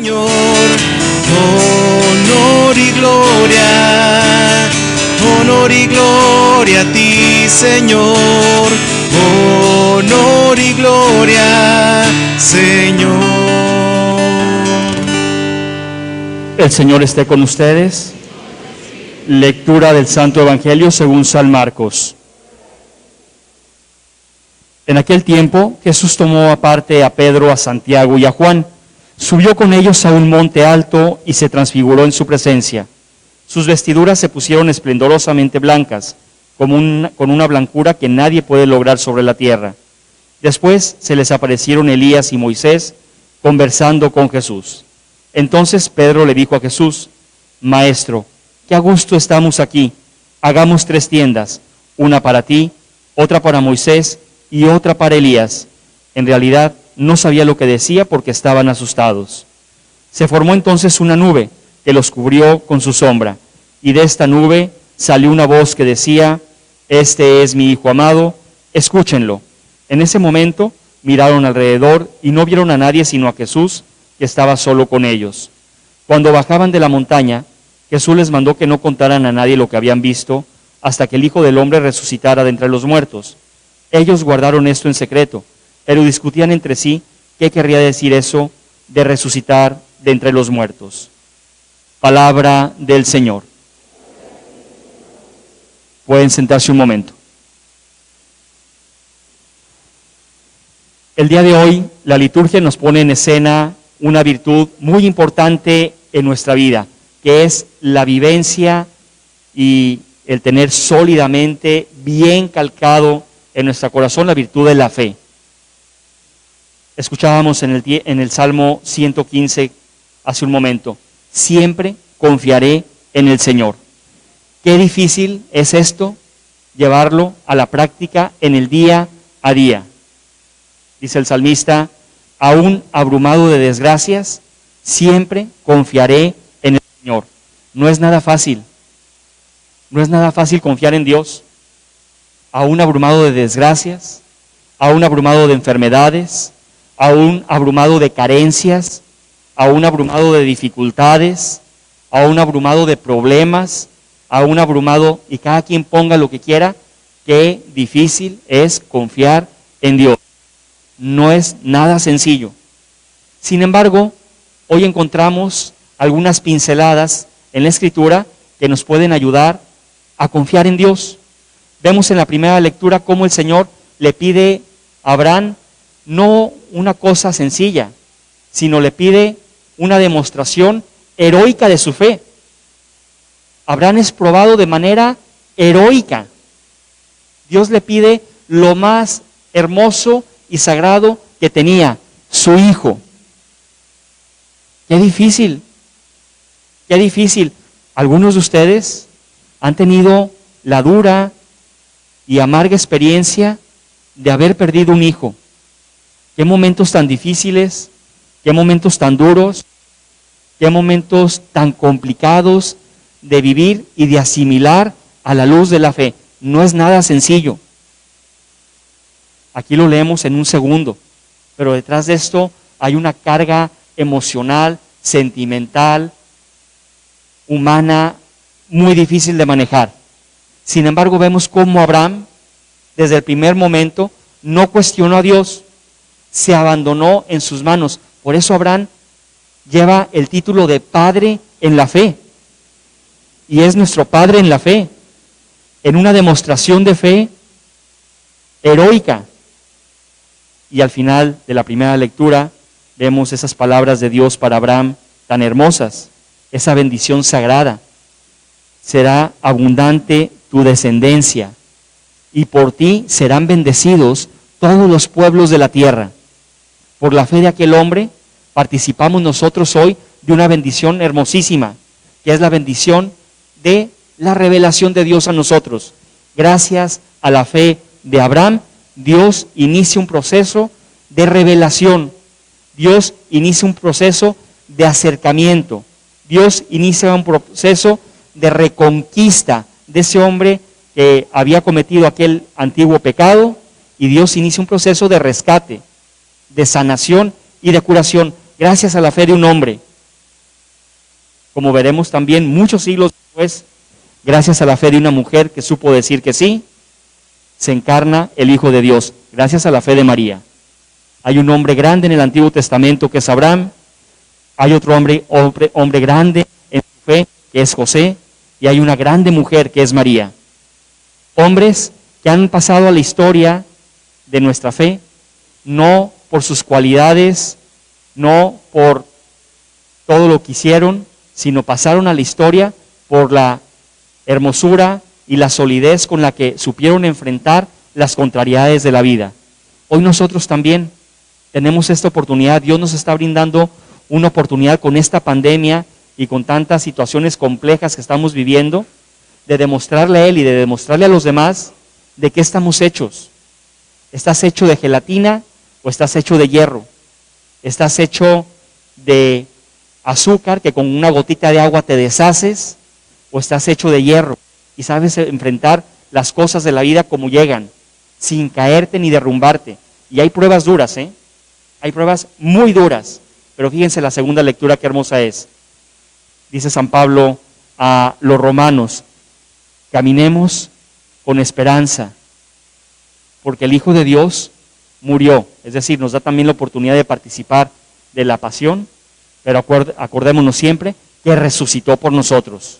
Señor, honor y gloria, honor y gloria a ti, Señor, honor y gloria, Señor. El Señor esté con ustedes. Lectura del Santo Evangelio según San Marcos. En aquel tiempo Jesús tomó aparte a Pedro, a Santiago y a Juan, subió con ellos a un monte alto y se transfiguró en su presencia. Sus vestiduras se pusieron esplendorosamente blancas, como un- con una blancura que nadie puede lograr sobre la tierra. Después se les aparecieron Elías y Moisés conversando con Jesús. Entonces Pedro le dijo a Jesús, Maestro, qué a gusto estamos aquí. Hagamos tres tiendas, una para ti, otra para Moisés y otra para Elías. En realidad no sabía lo que decía porque estaban asustados. Se formó entonces una nube que los cubrió con su sombra, y de esta nube salió una voz que decía, Este es mi Hijo amado, escúchenlo. En ese momento miraron alrededor y no vieron a nadie sino a Jesús, que estaba solo con ellos. Cuando bajaban de la montaña, Jesús les mandó que no contaran a nadie lo que habían visto hasta que el Hijo del Hombre resucitara de entre los muertos. Ellos guardaron esto en secreto, pero discutían entre sí qué querría decir eso de resucitar de entre los muertos. Palabra del Señor. Pueden sentarse un momento. El día de hoy la liturgia nos pone en escena una virtud muy importante en nuestra vida, que es la vivencia y el tener sólidamente bien calcado en nuestro corazón la virtud de la fe. Escuchábamos en el, en el Salmo 115 hace un momento, siempre confiaré en el Señor. Qué difícil es esto, llevarlo a la práctica en el día a día. Dice el salmista, aún abrumado de desgracias, siempre confiaré en el Señor. No es nada fácil, no es nada fácil confiar en Dios, aún abrumado de desgracias, aún abrumado de enfermedades, aún abrumado de carencias, aún abrumado de dificultades, aún abrumado de problemas, aún abrumado, y cada quien ponga lo que quiera, qué difícil es confiar en Dios. No es nada sencillo. Sin embargo, hoy encontramos algunas pinceladas en la Escritura que nos pueden ayudar a confiar en Dios. Vemos en la primera lectura cómo el Señor le pide a Abraham no una cosa sencilla, sino le pide una demostración heroica de su fe. Abraham es probado de manera heroica. Dios le pide lo más hermoso y sagrado que tenía, su hijo. Qué difícil, qué difícil. Algunos de ustedes han tenido la dura y amarga experiencia de haber perdido un hijo. Qué momentos tan difíciles, qué momentos tan duros, qué momentos tan complicados de vivir y de asimilar a la luz de la fe. No es nada sencillo. Aquí lo leemos en un segundo, pero detrás de esto hay una carga emocional, sentimental, humana, muy difícil de manejar. Sin embargo, vemos cómo Abraham, desde el primer momento, no cuestionó a Dios, se abandonó en sus manos. Por eso Abraham lleva el título de Padre en la fe. Y es nuestro Padre en la fe, en una demostración de fe heroica. Y al final de la primera lectura vemos esas palabras de Dios para Abraham tan hermosas, esa bendición sagrada. Será abundante tu descendencia y por ti serán bendecidos todos los pueblos de la tierra. Por la fe de aquel hombre participamos nosotros hoy de una bendición hermosísima, que es la bendición de la revelación de Dios a nosotros. Gracias a la fe de Abraham, Dios inicia un proceso de revelación. Dios inicia un proceso de acercamiento. Dios inicia un proceso de reconquista de ese hombre que había cometido aquel antiguo pecado y Dios inicia un proceso de rescate, de sanación y de curación. Gracias a la fe de un hombre, como veremos también muchos siglos después, gracias a la fe de una mujer que supo decir que sí, se encarna el Hijo de Dios, gracias a la fe de María. Hay un hombre grande en el Antiguo Testamento que es Abraham, hay otro hombre, hombre, hombre grande en su fe que es José, y hay una grande mujer que es María. Hombres que han pasado a la historia de nuestra fe, no por sus cualidades, no por todo lo que hicieron, sino pasaron a la historia por la hermosura y la solidez con la que supieron enfrentar las contrariedades de la vida. Hoy nosotros también tenemos esta oportunidad, Dios nos está brindando una oportunidad con esta pandemia y con tantas situaciones complejas que estamos viviendo, de demostrarle a Él y de demostrarle a los demás de qué estamos hechos. ¿Estás hecho de gelatina o estás hecho de hierro? ¿Estás hecho de azúcar que con una gotita de agua te deshaces o estás hecho de hierro y sabes enfrentar las cosas de la vida como llegan, sin caerte ni derrumbarte? Y hay pruebas duras, ¿eh? Hay pruebas muy duras, pero fíjense la segunda lectura qué hermosa es dice San Pablo a los romanos, caminemos con esperanza, porque el Hijo de Dios murió, es decir, nos da también la oportunidad de participar de la pasión, pero acordémonos siempre que resucitó por nosotros.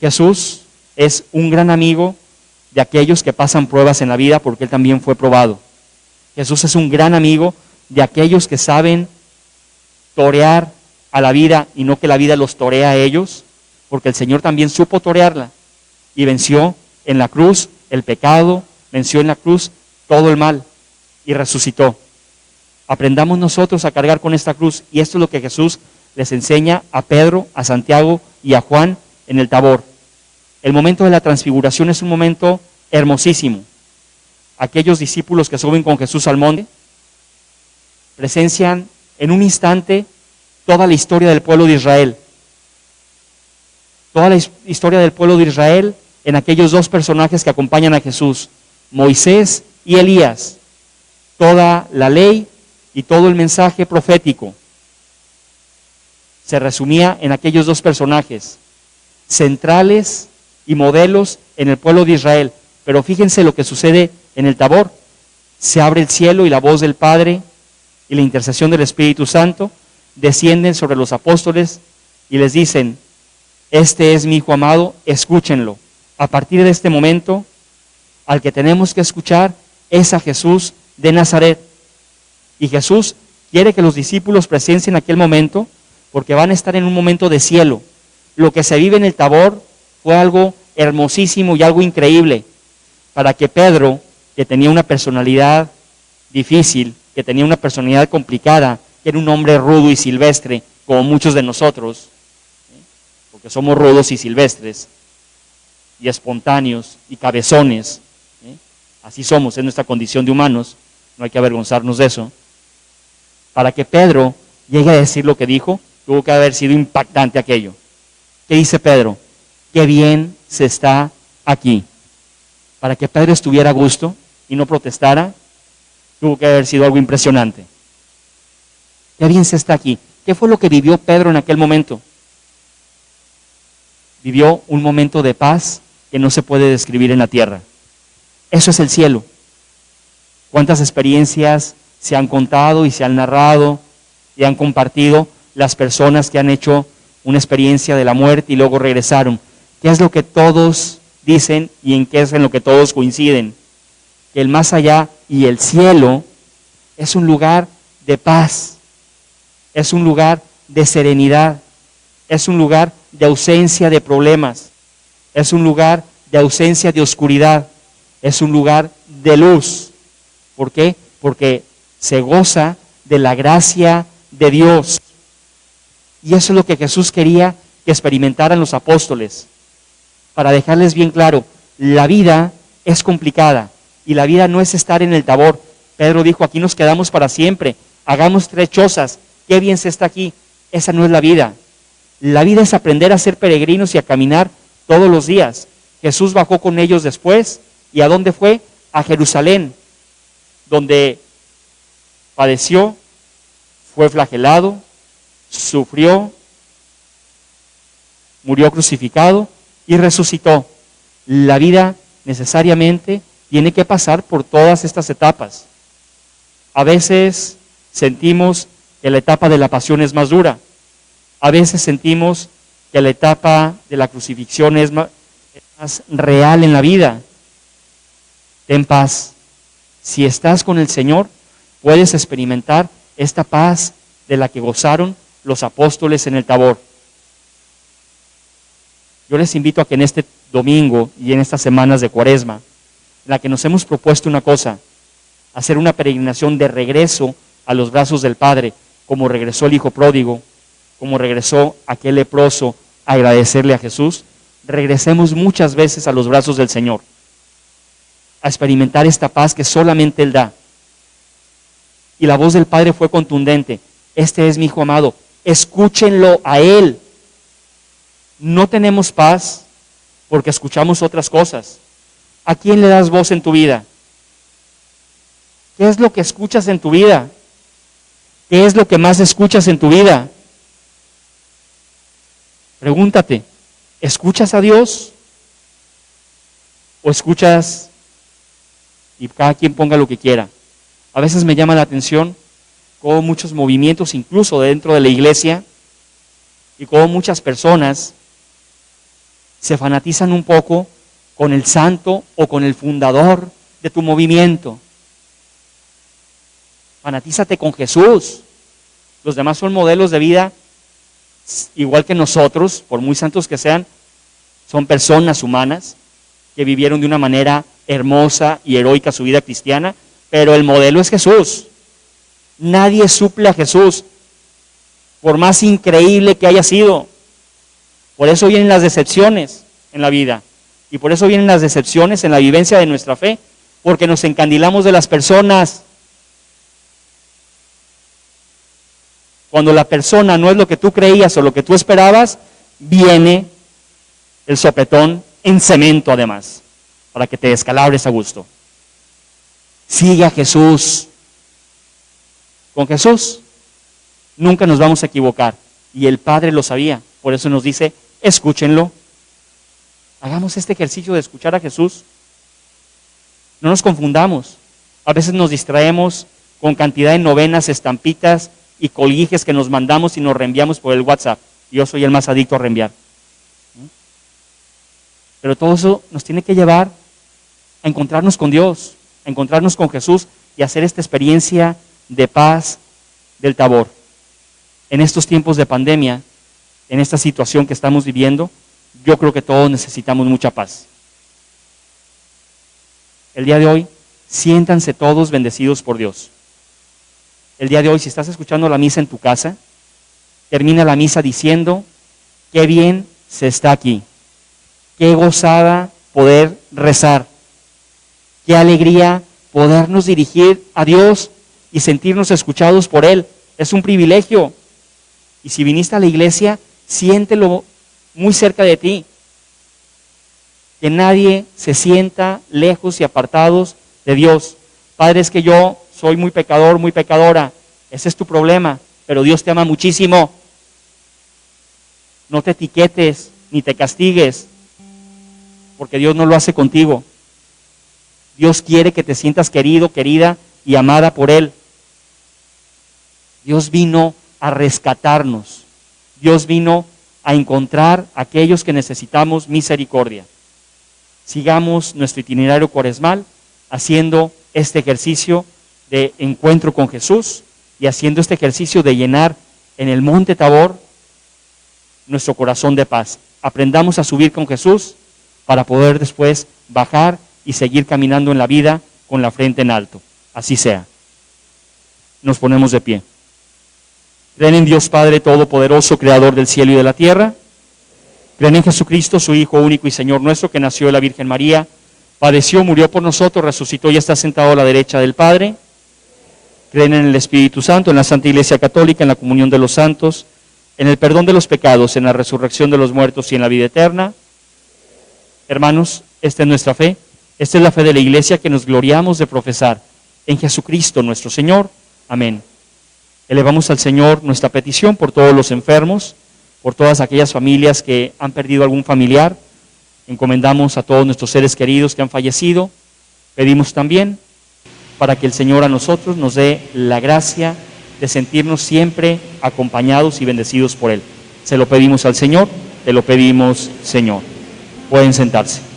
Jesús es un gran amigo de aquellos que pasan pruebas en la vida porque Él también fue probado. Jesús es un gran amigo de aquellos que saben torear a la vida y no que la vida los torea a ellos, porque el Señor también supo torearla y venció en la cruz el pecado, venció en la cruz todo el mal y resucitó. Aprendamos nosotros a cargar con esta cruz y esto es lo que Jesús les enseña a Pedro, a Santiago y a Juan en el Tabor. El momento de la transfiguración es un momento hermosísimo. Aquellos discípulos que suben con Jesús al monte presencian en un instante toda la historia del pueblo de Israel. Toda la historia del pueblo de Israel en aquellos dos personajes que acompañan a Jesús, Moisés y Elías. Toda la ley y todo el mensaje profético se resumía en aquellos dos personajes, centrales y modelos en el pueblo de Israel. Pero fíjense lo que sucede en el Tabor. Se abre el cielo y la voz del Padre y la intercesión del Espíritu Santo descienden sobre los apóstoles y les dicen, este es mi Hijo amado, escúchenlo. A partir de este momento, al que tenemos que escuchar es a Jesús de Nazaret. Y Jesús quiere que los discípulos presencien aquel momento porque van a estar en un momento de cielo. Lo que se vive en el Tabor fue algo hermosísimo y algo increíble para que Pedro, que tenía una personalidad difícil, que tenía una personalidad complicada, que era un hombre rudo y silvestre, como muchos de nosotros, porque somos rudos y silvestres, y espontáneos y cabezones. Así somos, en nuestra condición de humanos, no hay que avergonzarnos de eso. Para que Pedro llegue a decir lo que dijo, tuvo que haber sido impactante aquello. ¿Qué dice Pedro? Qué bien se está aquí. Para que Pedro estuviera a gusto y no protestara, tuvo que haber sido algo impresionante. Qué bien se está aquí. ¿Qué fue lo que vivió Pedro en aquel momento? Vivió un momento de paz que no se puede describir en la tierra. Eso es el cielo. ¿Cuántas experiencias se han contado y se han narrado y han compartido las personas que han hecho una experiencia de la muerte y luego regresaron? ¿Qué es lo que todos dicen y en qué es en lo que todos coinciden? Que el más allá y el cielo es un lugar de paz, es un lugar de serenidad, es un lugar de ausencia de problemas, es un lugar de ausencia de oscuridad, es un lugar de luz. ¿Por qué? Porque se goza de la gracia de Dios. Y eso es lo que Jesús quería que experimentaran los apóstoles. Para dejarles bien claro, la vida es complicada y la vida no es estar en el tabor. Pedro dijo, aquí nos quedamos para siempre, hagamos tres chozas, qué bien se está aquí. Esa no es la vida. La vida es aprender a ser peregrinos y a caminar todos los días. Jesús bajó con ellos después. ¿Y a dónde fue? A Jerusalén, donde padeció, fue flagelado, sufrió, murió crucificado y resucitó. La vida necesariamente tiene que pasar por todas estas etapas. A veces sentimos que la etapa de la pasión es más dura. A veces sentimos que la etapa de la crucifixión es más, real en la vida. Ten paz. Si estás con el Señor, puedes experimentar esta paz de la que gozaron los apóstoles en el Tabor. Yo les invito a que en este domingo y en estas semanas de cuaresma, en la que nos hemos propuesto una cosa, hacer una peregrinación de regreso a los brazos del Padre, como regresó el Hijo pródigo, como regresó aquel leproso a agradecerle a Jesús, regresemos muchas veces a los brazos del Señor, a experimentar esta paz que solamente Él da. Y la voz del Padre fue contundente, este es mi Hijo amado, escúchenlo a Él. No tenemos paz porque escuchamos otras cosas. ¿A quién le das voz en tu vida? ¿Qué es lo que escuchas en tu vida? ¿Qué es lo que más escuchas en tu vida? Pregúntate, ¿escuchas a Dios? ¿O escuchas y cada quien ponga lo que quiera? A veces me llama la atención cómo muchos movimientos, incluso dentro de la iglesia, y cómo muchas personas se fanatizan un poco con el santo o con el fundador de tu movimiento. Fanatízate con Jesús. Los demás son modelos de vida igual que nosotros, por muy santos que sean, son personas humanas que vivieron de una manera hermosa y heroica su vida cristiana, pero el modelo es Jesús. Nadie suple a Jesús, por más increíble que haya sido. Por eso vienen las decepciones en la vida. Y por eso vienen las decepciones en la vivencia de nuestra fe, porque nos encandilamos de las personas. Cuando la persona no es lo que tú creías o lo que tú esperabas, viene el sopetón en cemento además, para que te descalabres a gusto. Sigue a Jesús. Con Jesús nunca nos vamos a equivocar. Y el Padre lo sabía. Por eso nos dice, escúchenlo. Hagamos este ejercicio de escuchar a Jesús. No nos confundamos. A veces nos distraemos con cantidad de novenas, estampitas y colguijes que nos mandamos y nos reenviamos por el WhatsApp. Yo soy el más adicto a reenviar. Pero todo eso nos tiene que llevar a encontrarnos con Dios, a encontrarnos con Jesús y hacer esta experiencia de paz del tabor. En estos tiempos de pandemia, en esta situación que estamos viviendo, yo creo que todos necesitamos mucha paz. El día de hoy, siéntanse todos bendecidos por Dios el día de hoy, si estás escuchando la misa en tu casa, termina la misa diciendo, qué bien se está aquí, qué gozada poder rezar, qué alegría podernos dirigir a Dios y sentirnos escuchados por Él. Es un privilegio. Y si viniste a la iglesia, siéntelo muy cerca de ti. Que nadie se sienta lejos y apartados de Dios. Padre, es que yo soy muy pecador, muy pecadora. Ese es tu problema, pero Dios te ama muchísimo. No te etiquetes ni te castigues, porque Dios no lo hace contigo. Dios quiere que te sientas querido, querida y amada por Él. Dios vino a rescatarnos. Dios vino a encontrar a aquellos que necesitamos misericordia. Sigamos nuestro itinerario cuaresmal haciendo este ejercicio de encuentro con Jesús y haciendo este ejercicio de llenar en el monte Tabor nuestro corazón de paz. Aprendamos a subir con Jesús para poder después bajar y seguir caminando en la vida con la frente en alto. Así sea. Nos ponemos de pie. ¿Creen en Dios Padre Todopoderoso, Creador del cielo y de la tierra? ¿Creen en Jesucristo, su Hijo único y Señor nuestro, que nació de la Virgen María, padeció, murió por nosotros, resucitó y está sentado a la derecha del Padre? creen en el Espíritu Santo, en la Santa Iglesia Católica, en la comunión de los santos, en el perdón de los pecados, en la resurrección de los muertos y en la vida eterna. Hermanos, esta es nuestra fe, esta es la fe de la Iglesia que nos gloriamos de profesar en Jesucristo nuestro Señor. Amén. Elevamos al Señor nuestra petición por todos los enfermos, por todas aquellas familias que han perdido algún familiar. Encomendamos a todos nuestros seres queridos que han fallecido. Pedimos también para que el Señor a nosotros nos dé la gracia de sentirnos siempre acompañados y bendecidos por Él. Se lo pedimos al Señor, te lo pedimos, Señor. Pueden sentarse.